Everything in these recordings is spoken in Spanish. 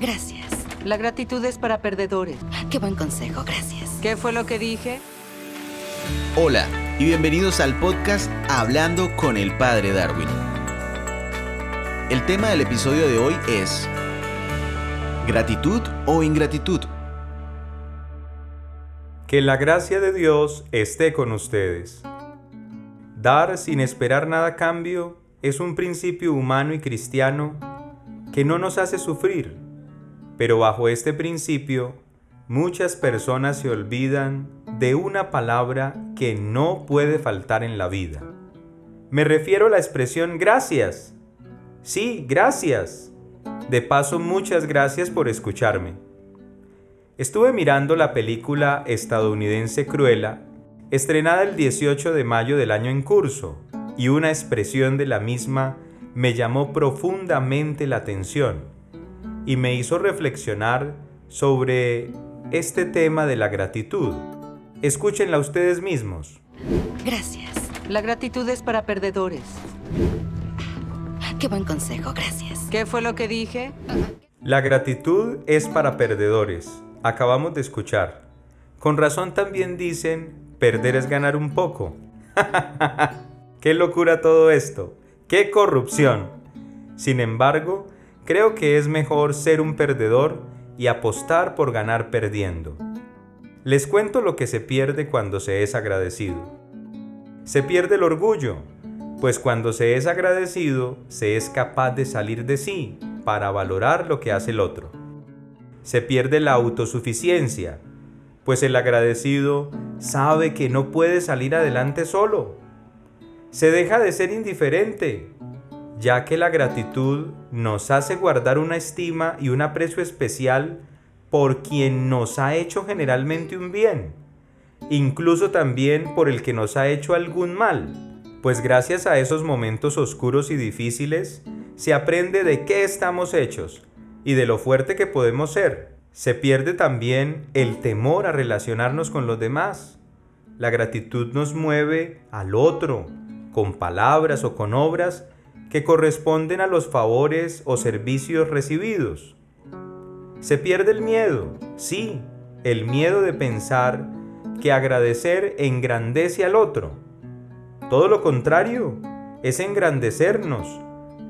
Gracias. La gratitud es para perdedores. Qué buen consejo, gracias. ¿Qué fue lo que dije? Hola y bienvenidos al podcast Hablando con el Padre Darwin. El tema del episodio de hoy es ¿gratitud o ingratitud? Que la gracia de Dios esté con ustedes. Dar sin esperar nada a cambio es un principio humano y cristiano que no nos hace sufrir, pero bajo este principio muchas personas se olvidan de una palabra que no puede faltar en la vida. Me refiero a la expresión gracias. Sí, gracias. De paso, muchas gracias por escucharme. Estuve mirando la película estadounidense Cruella, estrenada el 18 de mayo del año en curso, y una expresión de la misma me llamó profundamente la atención y me hizo reflexionar sobre este tema de la gratitud. Escúchenla ustedes mismos. Gracias. La gratitud es para perdedores. Qué buen consejo, gracias. ¿Qué fue lo que dije? La gratitud es para perdedores. Acabamos de escuchar. Con razón también dicen, perder es ganar un poco. ¡Qué locura todo esto! ¡Qué corrupción! Sin embargo, creo que es mejor ser un perdedor y apostar por ganar perdiendo. Les cuento lo que se pierde cuando se es agradecido. Se pierde el orgullo, pues cuando se es agradecido se es capaz de salir de sí para valorar lo que hace el otro. Se pierde la autosuficiencia, pues el agradecido sabe que no puede salir adelante solo. Se deja de ser indiferente, ya que la gratitud nos hace guardar una estima y un aprecio especial por quien nos ha hecho generalmente un bien, incluso también por el que nos ha hecho algún mal, pues gracias a esos momentos oscuros y difíciles se aprende de qué estamos hechos y de lo fuerte que podemos ser. Se pierde también el temor a relacionarnos con los demás. La gratitud nos mueve al otro, con palabras o con obras que corresponden a los favores o servicios recibidos. Se pierde el miedo, sí, el miedo de pensar que agradecer engrandece al otro. Todo lo contrario, es engrandecernos,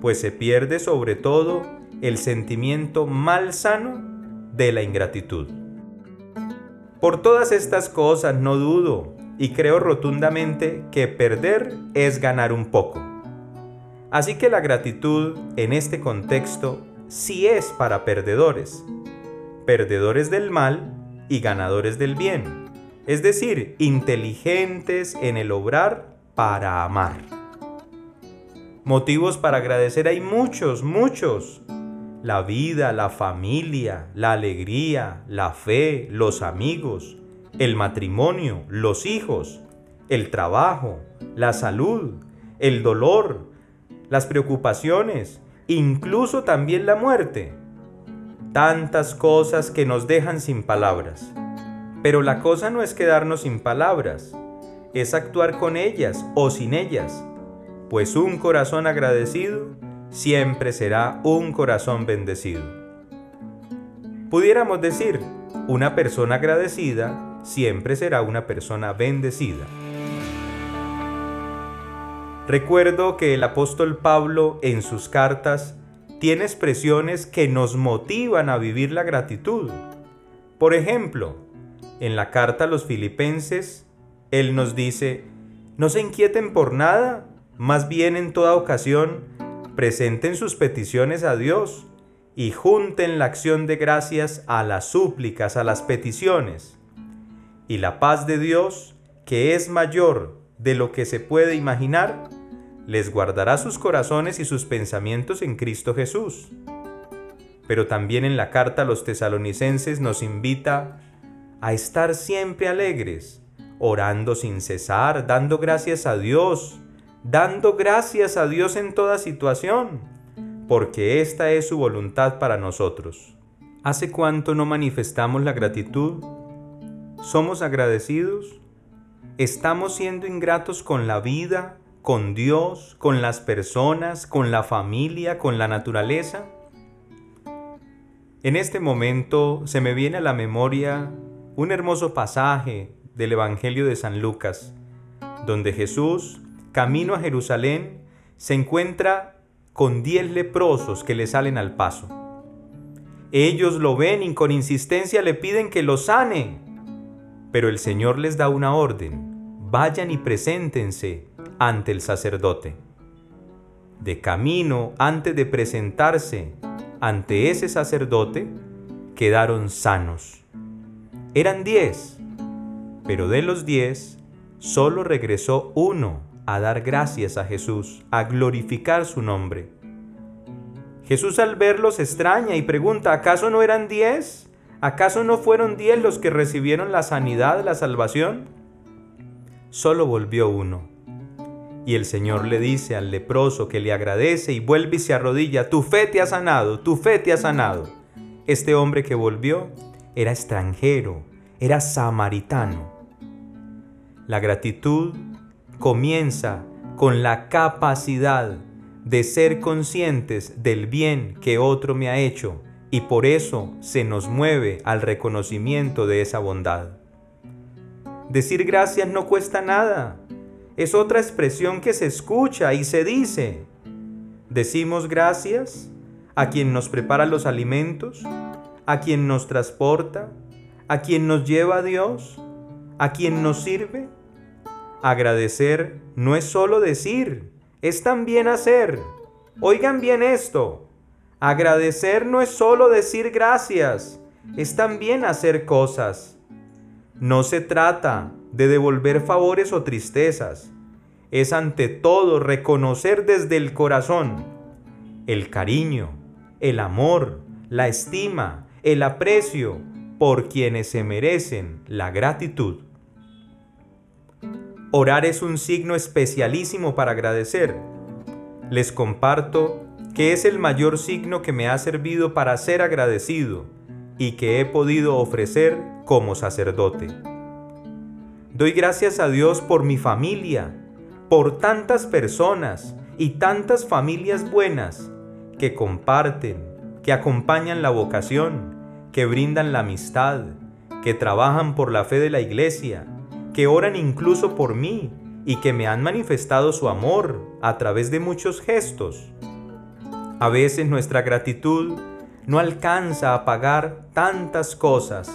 pues se pierde sobre todo el sentimiento malsano de la ingratitud. Por todas estas cosas no dudo y creo rotundamente que perder es ganar un poco. Así que la gratitud en este contexto sí es para perdedores, perdedores del mal y ganadores del bien, es decir, inteligentes en el obrar para amar. Motivos para agradecer hay muchos, muchos. La vida, la familia, la alegría, la fe, los amigos, el matrimonio, los hijos, el trabajo, la salud, el dolor, las preocupaciones, incluso también la muerte. Tantas cosas que nos dejan sin palabras. Pero la cosa no es quedarnos sin palabras, es actuar con ellas o sin ellas, pues un corazón agradecido siempre será un corazón bendecido. Pudiéramos decir, una persona agradecida siempre será una persona bendecida. Recuerdo que el apóstol Pablo en sus cartas tiene expresiones que nos motivan a vivir la gratitud. Por ejemplo, en la carta a los filipenses, él nos dice, no se inquieten por nada, más bien en toda ocasión, presenten sus peticiones a Dios y junten la acción de gracias a las súplicas, a las peticiones y la paz de Dios, que es mayor de lo que se puede imaginar, les guardará sus corazones y sus pensamientos en Cristo Jesús. Pero también en la carta a los tesalonicenses nos invita a estar siempre alegres, orando sin cesar, dando gracias a Dios, dando gracias a Dios en toda situación, porque esta es su voluntad para nosotros. ¿Hace cuánto no manifestamos la gratitud ¿Somos agradecidos? ¿Estamos siendo ingratos con la vida, con Dios, con las personas, con la familia, con la naturaleza? En este momento se me viene a la memoria un hermoso pasaje del Evangelio de San Lucas, donde Jesús, camino a Jerusalén, se encuentra con diez leprosos que le salen al paso. Ellos lo ven y con insistencia le piden que lo sane. Pero el Señor les da una orden. Vayan y preséntense ante el sacerdote. De camino, antes de presentarse ante ese sacerdote, quedaron sanos. Eran diez, pero de los diez, solo regresó uno a dar gracias a Jesús, a glorificar su nombre. Jesús al verlos extraña y pregunta, ¿acaso no eran diez? ¿Acaso no fueron diez los que recibieron la sanidad, la salvación? Solo volvió uno. Y el Señor le dice al leproso que le agradece y vuelve y se arrodilla, tu fe te ha sanado, tu fe te ha sanado. Este hombre que volvió era extranjero, era samaritano. La gratitud comienza con la capacidad de ser conscientes del bien que otro me ha hecho y por eso se nos mueve al reconocimiento de esa bondad. Decir gracias no cuesta nada, es otra expresión que se escucha y se dice. Decimos gracias a quien nos prepara los alimentos, a quien nos transporta, a quien nos lleva a Dios, a quien nos sirve Agradecer no es solo decir, es también hacer. Oigan bien esto. Agradecer no es solo decir gracias, es también hacer cosas. No se trata de devolver favores o tristezas. Es ante todo reconocer desde el corazón el cariño, el amor, la estima, el aprecio por quienes se merecen la gratitud. Orar es un signo especialísimo para agradecer. Les comparto que es el mayor signo que me ha servido para ser agradecido y que he podido ofrecer como sacerdote. Doy gracias a Dios por mi familia, por tantas personas y tantas familias buenas que comparten, que acompañan la vocación, que brindan la amistad, que trabajan por la fe de la iglesia, que oran incluso por mí y que me han manifestado su amor a través de muchos gestos. A veces nuestra gratitud no alcanza a pagar tantas cosas,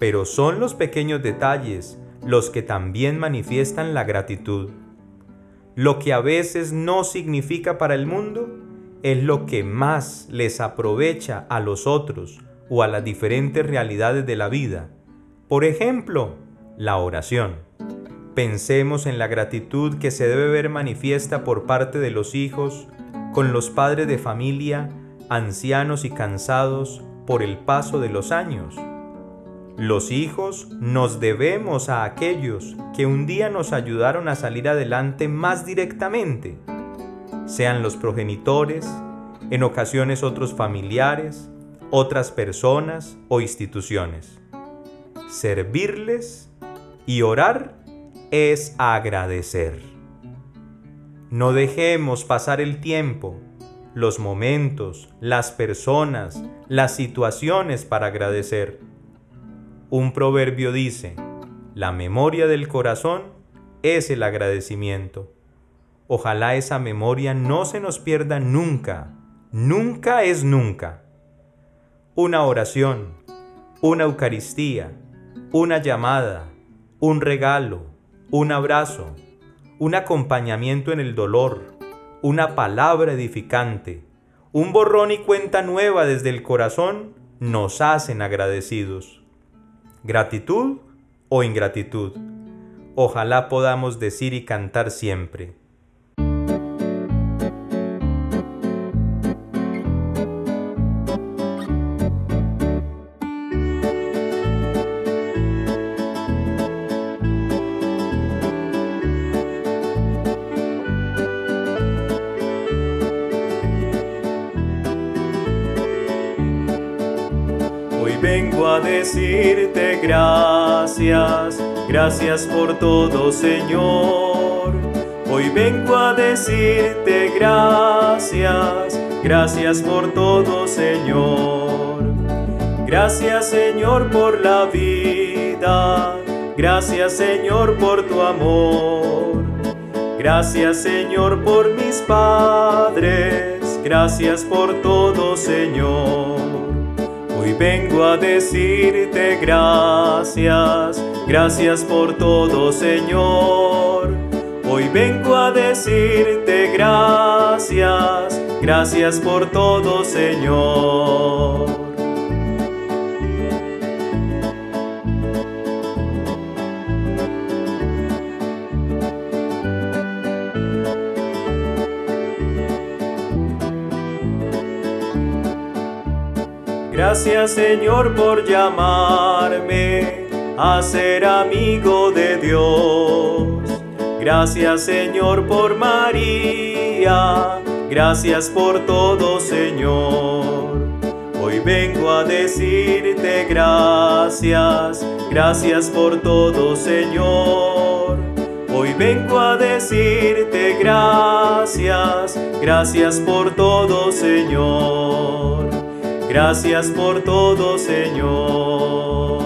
pero son los pequeños detalles los que también manifiestan la gratitud. Lo que a veces no significa para el mundo es lo que más les aprovecha a los otros o a las diferentes realidades de la vida. Por ejemplo, la oración. Pensemos en la gratitud que se debe ver manifiesta por parte de los hijos con los padres de familia, ancianos y cansados por el paso de los años. Los hijos nos debemos a aquellos que un día nos ayudaron a salir adelante más directamente, sean los progenitores, en ocasiones otros familiares, otras personas o instituciones. Servirles y orar es agradecer. No dejemos pasar el tiempo, los momentos, las personas, las situaciones para agradecer. Un proverbio dice, la memoria del corazón es el agradecimiento. Ojalá esa memoria no se nos pierda nunca, nunca es nunca. Una oración, una Eucaristía, una llamada, un regalo, un abrazo, un acompañamiento en el dolor, una palabra edificante, un borrón y cuenta nueva desde el corazón nos hacen agradecidos. Gratitud o ingratitud. Ojalá podamos decir y cantar siempre. Vengo a decirte gracias, gracias por todo Señor. Hoy vengo a decirte gracias, gracias por todo Señor. Gracias Señor por la vida, gracias Señor por tu amor. Gracias Señor por mis padres, gracias por todo Señor. Hoy vengo a decirte gracias, gracias por todo Señor. Hoy vengo a decirte gracias, gracias por todo Señor. Gracias Señor por llamarme a ser amigo de Dios. Gracias Señor por María. Gracias por todo Señor. Hoy vengo a decirte gracias. Gracias por todo Señor. Hoy vengo a decirte gracias. Gracias por todo Señor. Gracias por todo, Señor.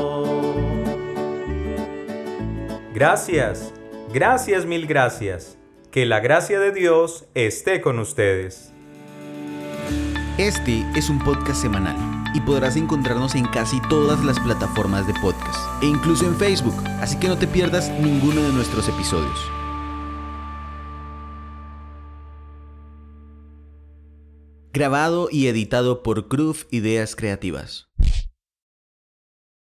Gracias, gracias mil gracias. Que la gracia de Dios esté con ustedes. Este es un podcast semanal y podrás encontrarnos en casi todas las plataformas de podcast e incluso en Facebook, así que no te pierdas ninguno de nuestros episodios. Grabado y editado por Groove Ideas Creativas.